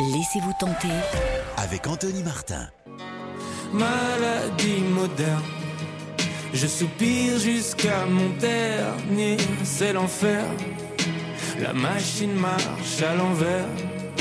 Laissez-vous tenter avec Anthony Martin. Maladie moderne, je soupire jusqu'à mon dernier, c'est l'enfer. La machine marche à l'envers.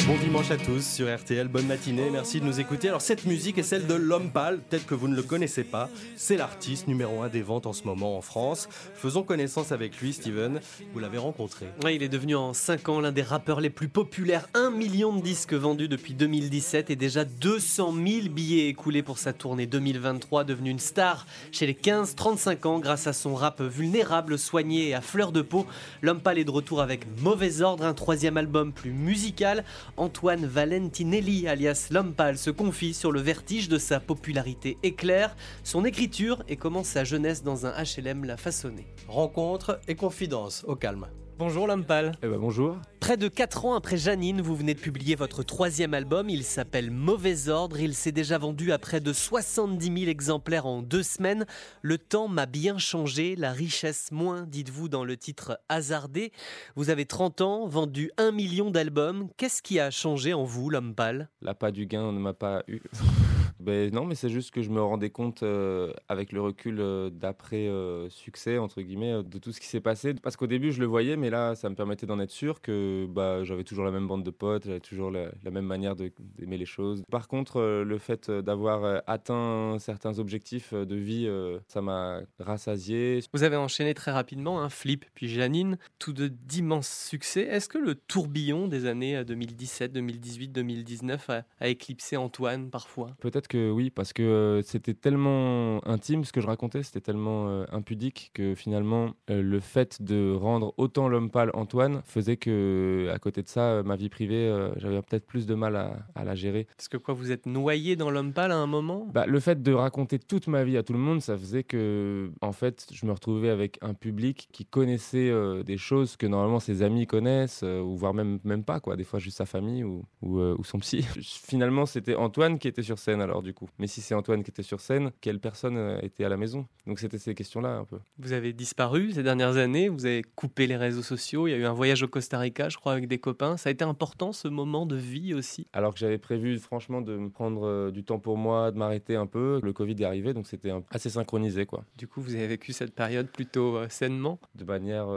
Bon dimanche à tous sur RTL, bonne matinée, merci de nous écouter. Alors cette musique est celle de L'Homme Pâle, peut-être que vous ne le connaissez pas. C'est l'artiste numéro un des ventes en ce moment en France. Faisons connaissance avec lui, Steven. Vous l'avez rencontré. Il est devenu en 5 ans l'un des rappeurs les plus populaires. 1 million de disques vendus depuis 2017 et déjà 200 000 billets écoulés pour sa tournée 2023. Devenu une star chez les 15-35 ans grâce à son rap vulnérable, soigné et à fleur de peau. L'Homme Pâle est de retour avec Mauvais Ordre, un troisième album plus musical. Antoine Valentinelli, alias Lompal, se confie sur le vertige de sa popularité éclair, son écriture et comment sa jeunesse dans un HLM l'a façonné. Rencontre et confidence, au calme. Bonjour Lompal. Eh ben bonjour. Près de 4 ans après Janine, vous venez de publier votre troisième album. Il s'appelle Mauvais Ordre. Il s'est déjà vendu à près de 70 000 exemplaires en deux semaines. Le temps m'a bien changé, la richesse moins, dites-vous dans le titre hasardé. Vous avez 30 ans, vendu un million d'albums. Qu'est-ce qui a changé en vous, l'homme pâle? Pas du gain ne m'a pas eu. Ben non, mais c'est juste que je me rendais compte euh, avec le recul euh, d'après euh, succès entre guillemets de tout ce qui s'est passé. Parce qu'au début je le voyais, mais là ça me permettait d'en être sûr que bah, j'avais toujours la même bande de potes, j'avais toujours la, même manière d'aimer les choses. Par contre, le fait d'avoir atteint certains objectifs de vie, ça m'a rassasié. Vous avez enchaîné très rapidement, un hein, Flip puis Janine, tout de d'immenses succès. Est-ce que le tourbillon des années 2017, 2018, 2019 a, a éclipsé Antoine parfois? Peut-être oui, parce que euh, c'était tellement intime ce que je racontais, c'était tellement euh, impudique que finalement euh, le fait de rendre autant l'homme pâle Antoine faisait que, à côté de ça, ma vie privée, j'avais peut-être plus de mal à, la gérer. Parce que quoi, vous êtes noyé dans l'homme pâle à un moment? Bah, Le fait de raconter toute ma vie à tout le monde, ça faisait que, en fait, je me retrouvais avec un public qui connaissait des choses que normalement ses amis connaissent, ou voire même, même pas, quoi. Des fois juste sa famille ou, ou, ou son psy. Finalement, c'était Antoine qui était sur scène alors du coup. Mais si c'est Antoine qui était sur scène, quelle personne euh, était à la maison? Donc c'était ces questions-là un peu. Vous avez disparu ces dernières années, vous avez coupé les réseaux sociaux, il y a eu un voyage au Costa Rica, je crois, avec des copains. Ça a été important ce moment de vie aussi? Alors que j'avais prévu franchement de me prendre euh, du temps pour moi, de m'arrêter un peu. Le Covid est arrivé, donc c'était assez synchronisé. quoi. Du coup, vous avez vécu cette période plutôt euh, sainement? De manière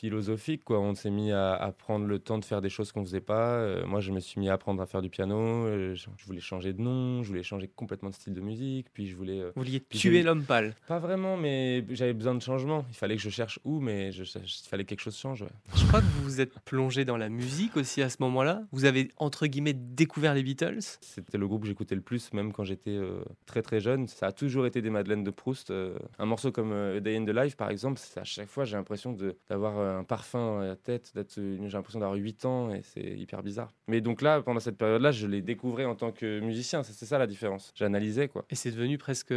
philosophique. Quoi. On s'est mis à, prendre le temps de faire des choses qu'on faisait pas. Euh, moi, je me suis mis à apprendre à faire du piano. Euh, je, voulais changer de nom, je voulais changer complètement de style de musique. Puis je voulais. Euh, Vous vouliez tuer l'homme pâle Pas vraiment, mais j'avais besoin de changement. Il fallait que je cherche où, mais il fallait que quelque chose change. Je crois que vous vous êtes plongé dans la musique aussi à ce moment-là. Vous avez entre guillemets découvert les Beatles. C'était le groupe que j'écoutais le plus, même quand j'étais très très jeune. Ça a toujours été des Madeleines de Proust. un morceau comme A Day in the Life, par exemple, à chaque fois j'ai l'impression d'avoir un parfum la tête, j'ai l'impression d'avoir 8 ans et c'est hyper bizarre. Mais donc là, pendant cette période-là, je l'ai découvert en tant que musicien, c'est ça la différence. J'analysais quoi. Et c'est devenu presque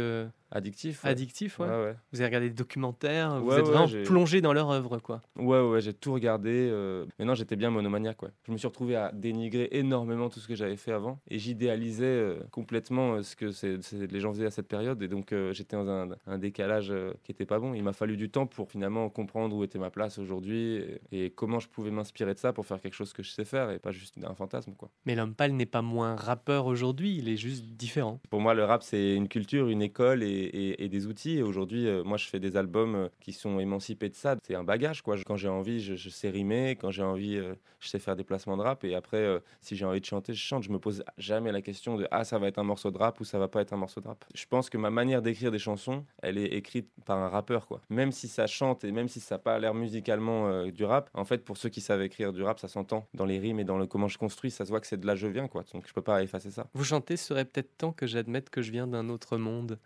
Addictif. Addictif, ouais. Vous avez regardé des documentaires, vous êtes vraiment plongé dans leur œuvre, quoi. Ouais, ouais, j'ai tout regardé. Euh... Maintenant, j'étais bien monomaniaque, quoi. Je me suis retrouvé à dénigrer énormément tout ce que j'avais fait avant et j'idéalisais euh, complètement euh, ce que les gens faisaient à cette période et donc euh, j'étais dans un, décalage qui était pas bon. Il m'a fallu du temps pour finalement comprendre où était ma place aujourd'hui et, comment je pouvais m'inspirer de ça pour faire quelque chose que je sais faire et pas juste un fantasme, quoi. Mais l'homme pâle n'est pas moins rappeur aujourd'hui, il est juste différent. Pour moi, le rap, c'est une culture, une école et et, des outils. Et aujourd'hui, euh, moi, je fais des albums euh, qui sont émancipés de ça. C'est un bagage, quoi. Quand j'ai envie, je, sais rimer. Quand j'ai envie, euh, je sais faire des placements de rap. Et après, si j'ai envie de chanter, je chante. Je me pose jamais la question de ah, ça va être un morceau de rap ou ça va pas être un morceau de rap. Je pense que ma manière d'écrire des chansons, elle est écrite par un rappeur, quoi. Même si ça chante et même si ça pas l'air musicalement du rap, en fait, pour ceux qui savent écrire du rap, ça s'entend dans les rimes et dans le comment je construis. Ça se voit que c'est de là je viens, quoi. Donc je peux pas effacer ça. Vous chantez, serait peut-être temps que j'admette que je viens d'un autre monde.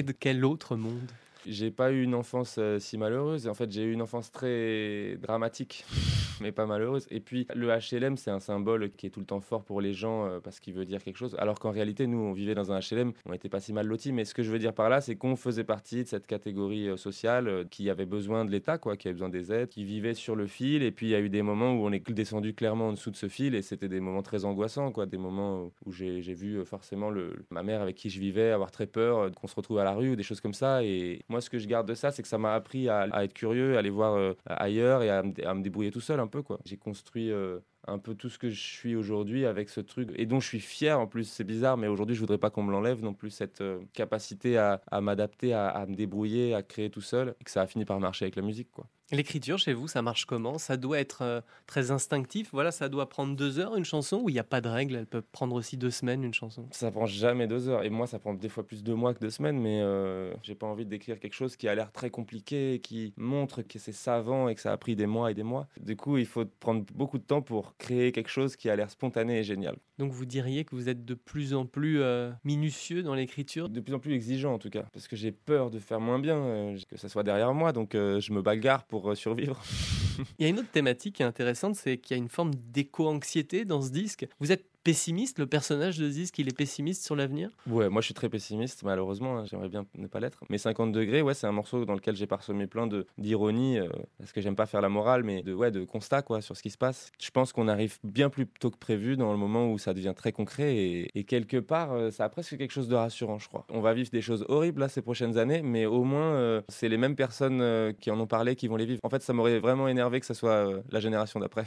De quel autre monde? J'ai pas eu une enfance euh, si malheureuse. En fait, j'ai eu une enfance très dramatique, mais pas malheureuse. Et puis, le HLM, c'est un symbole qui est tout le temps fort pour les gens euh, parce qu'il veut dire quelque chose. Alors qu'en réalité, nous, on vivait dans un HLM, on n'était pas si mal lotis. Mais ce que je veux dire par là, c'est qu'on faisait partie de cette catégorie euh, sociale qui avait besoin de l'État, quoi, qui avait besoin des aides, qui vivait sur le fil. Et puis, il y a eu des moments où on est descendu clairement en dessous de ce fil et c'était des moments très angoissants, quoi. Des moments où j'ai vu forcément ma mère avec qui je vivais avoir très peur qu'on se retrouve à la rue ou des choses comme ça. Et moi, ce que je garde de ça, c'est que ça m'a appris à, être curieux, à aller voir euh, ailleurs et à, me débrouiller tout seul un peu. J'ai construit euh, un peu tout ce que je suis aujourd'hui avec ce truc et dont je suis fier. En plus, c'est bizarre, mais aujourd'hui, je voudrais pas qu'on me l'enlève non plus cette euh, capacité à, m'adapter, à, à, me débrouiller, à créer tout seul, et que ça a fini par marcher avec la musique, quoi. L'écriture chez vous, ça marche comment? Ça doit être euh, très instinctif? Voilà, ça doit prendre deux heures une chanson ou il n'y a pas de règle? Elle peut prendre aussi deux semaines une chanson? Ça prend jamais deux heures. Et moi, ça prend des fois plus de mois que deux semaines. Mais euh, j'ai pas envie d'écrire quelque chose qui a l'air très compliqué, qui montre que c'est savant et que ça a pris des mois et des mois. Du coup, il faut prendre beaucoup de temps pour créer quelque chose qui a l'air spontané et génial. Donc vous diriez que vous êtes de plus en plus euh, minutieux dans l'écriture? De plus en plus exigeant en tout cas. Parce que j'ai peur de faire moins bien, que ça soit derrière moi. Donc je me bagarre pour survivre. Il y a une autre thématique qui est intéressante, c'est qu'il y a une forme d'éco-anxiété dans ce disque. Vous êtes pessimiste Le personnage de Ziz, qu'il est pessimiste sur l'avenir? Ouais, moi je suis très pessimiste, malheureusement, hein, j'aimerais bien ne pas l'être. Mais 50 degrés, ouais, c'est un morceau dans lequel j'ai parsemé plein d'ironie, euh, parce que j'aime pas faire la morale, mais de, ouais, de constat quoi, sur ce qui se passe. Je pense qu'on arrive bien plus tôt que prévu dans le moment où ça devient très concret, et, quelque part, euh, ça a presque quelque chose de rassurant, je crois. On va vivre des choses horribles là ces prochaines années, mais au moins, euh, c'est les mêmes personnes qui en ont parlé qui vont les vivre. En fait, ça m'aurait vraiment énervé que ça soit la génération d'après.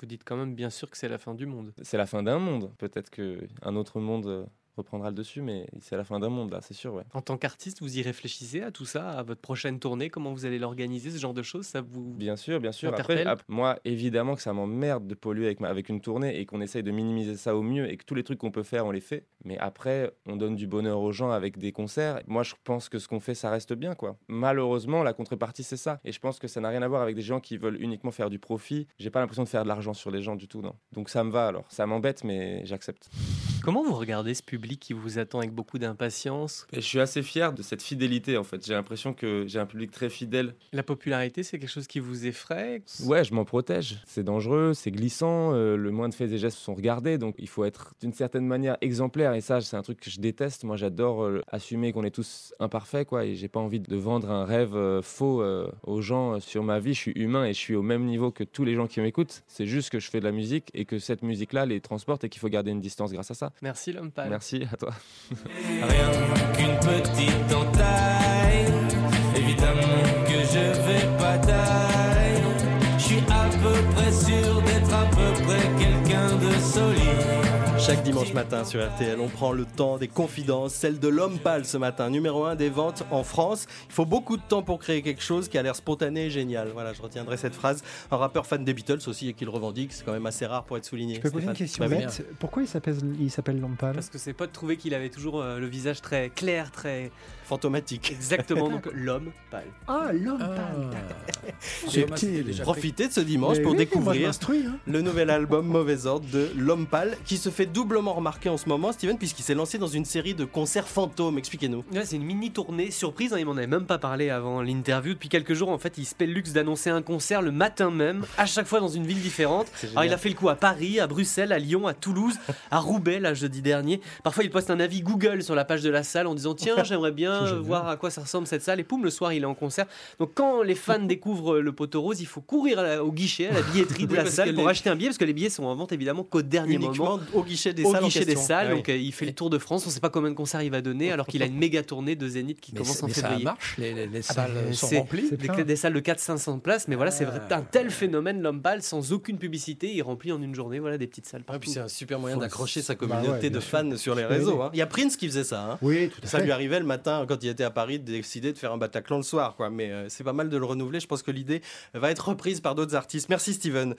Vous dites quand même bien sûr que c'est la fin du monde. C'est la fin d'un monde. Peut-être qu'un autre monde euh, reprendra le dessus, mais c'est la fin d'un monde là, c'est sûr. Ouais. En tant qu'artiste, vous y réfléchissez à tout ça, à votre prochaine tournée, comment vous allez l'organiser, ce genre de choses, ça vous Bien sûr, bien sûr. Après, moi, évidemment que ça m'emmerde de polluer avec, avec une tournée et qu'on essaye de minimiser ça au mieux et que tous les trucs qu'on peut faire, on les fait. Mais après, on donne du bonheur aux gens avec des concerts. Moi, je pense que ce qu'on fait, ça reste bien, quoi. Malheureusement, la contrepartie, c'est ça. Et je pense que ça n'a rien à voir avec des gens qui veulent uniquement faire du profit. J'ai pas l'impression de faire de l'argent sur les gens du tout, non. Donc ça me va alors. Ça m'embête, mais j'accepte. Comment vous regardez ce public qui vous attend avec beaucoup d'impatience Je suis assez fier de cette fidélité en fait. J'ai l'impression que j'ai un public très fidèle. La popularité, c'est quelque chose qui vous effraie? Ouais, je m'en protège. C'est dangereux, c'est glissant, euh, le moins de faits et gestes sont regardés, donc il faut être d'une certaine manière exemplaire et ça, c'est un truc que je déteste. Moi, j'adore euh, assumer qu'on est tous imparfaits quoi et j'ai pas envie de vendre un rêve euh, faux aux gens sur ma vie. Je suis humain et je suis au même niveau que tous les gens qui m'écoutent. C'est juste que je fais de la musique et que cette musique-là les transporte et qu'il faut garder une distance grâce à ça. Merci l'homme Merci à toi. Rien qu'une petite entaille. Évidemment que je vais pas taille. Je suis à peu près sûr d'être à peu près quelqu'un de solide. Chaque dimanche matin sur RTL, on prend le temps des confidences, celle de l'homme pâle ce matin, numéro 1 des ventes en France. Il faut beaucoup de temps pour créer quelque chose qui a l'air spontané et génial. Voilà, je retiendrai cette phrase. Un rappeur fan des Beatles aussi et qui le revendique, c'est quand même assez rare pour être souligné. Je peux poser une question bête Pourquoi il s'appelle il s'appelle l'homme pâle? Parce que c'est pas de trouver qu'il avait toujours euh, le visage très clair, très fantomatique. Exactement, donc l'homme pâle. Ah, l'homme pâle. Ah. Profitez de ce dimanche pour découvrir hein. le nouvel album Mauvais Ordre de l'homme pâle qui se fait doublement remarquer en ce moment, Steven, puisqu'il s'est lancé dans une série de concerts fantômes. Expliquez-nous. c'est une mini tournée surprise, hein, il m'en avait même pas parlé avant l'interview. Depuis quelques jours, en fait, il se paie le luxe d'annoncer un concert le matin même, à chaque fois dans une ville différente. Alors, il a fait le coup à Paris, à Bruxelles, à Lyon, à Toulouse, à Roubaix, là, jeudi dernier. Parfois, il poste un avis Google sur la page de la salle en disant Tiens, j'aimerais bien voir à quoi ça ressemble cette salle. Et poum, le soir, il est en concert. Donc quand les fans découvrent le poteau rose, il faut courir au guichet, à la billetterie de la salle pour acheter un billet, parce que les billets sont en vente évidemment qu'au dernier moment. au guichet des salles. Guichet des salles. Ah donc euh, il fait le tour de France. On ne sait pas combien de concerts il va donner, alors qu'il a une méga tournée de Zénith qui commence en février. Ça marche, les, ah bah, salles sont remplies. Des, des, salles de 400-500 places, mais voilà, c'est un tel phénomène, l'homme pâle, sans aucune publicité, il remplit en une journée voilà, des petites salles. puis c'est un super moyen d'accrocher sa bah communauté de fans sur les réseaux. Hein. Il y a Prince qui faisait ça. Hein. Oui, Ça lui arrivait le matin quand il était à Paris de décider de faire un Bataclan le soir. Quoi. Mais euh, c'est pas mal de le renouveler. Je pense que l'idée va être reprise par d'autres artistes. Merci Steven.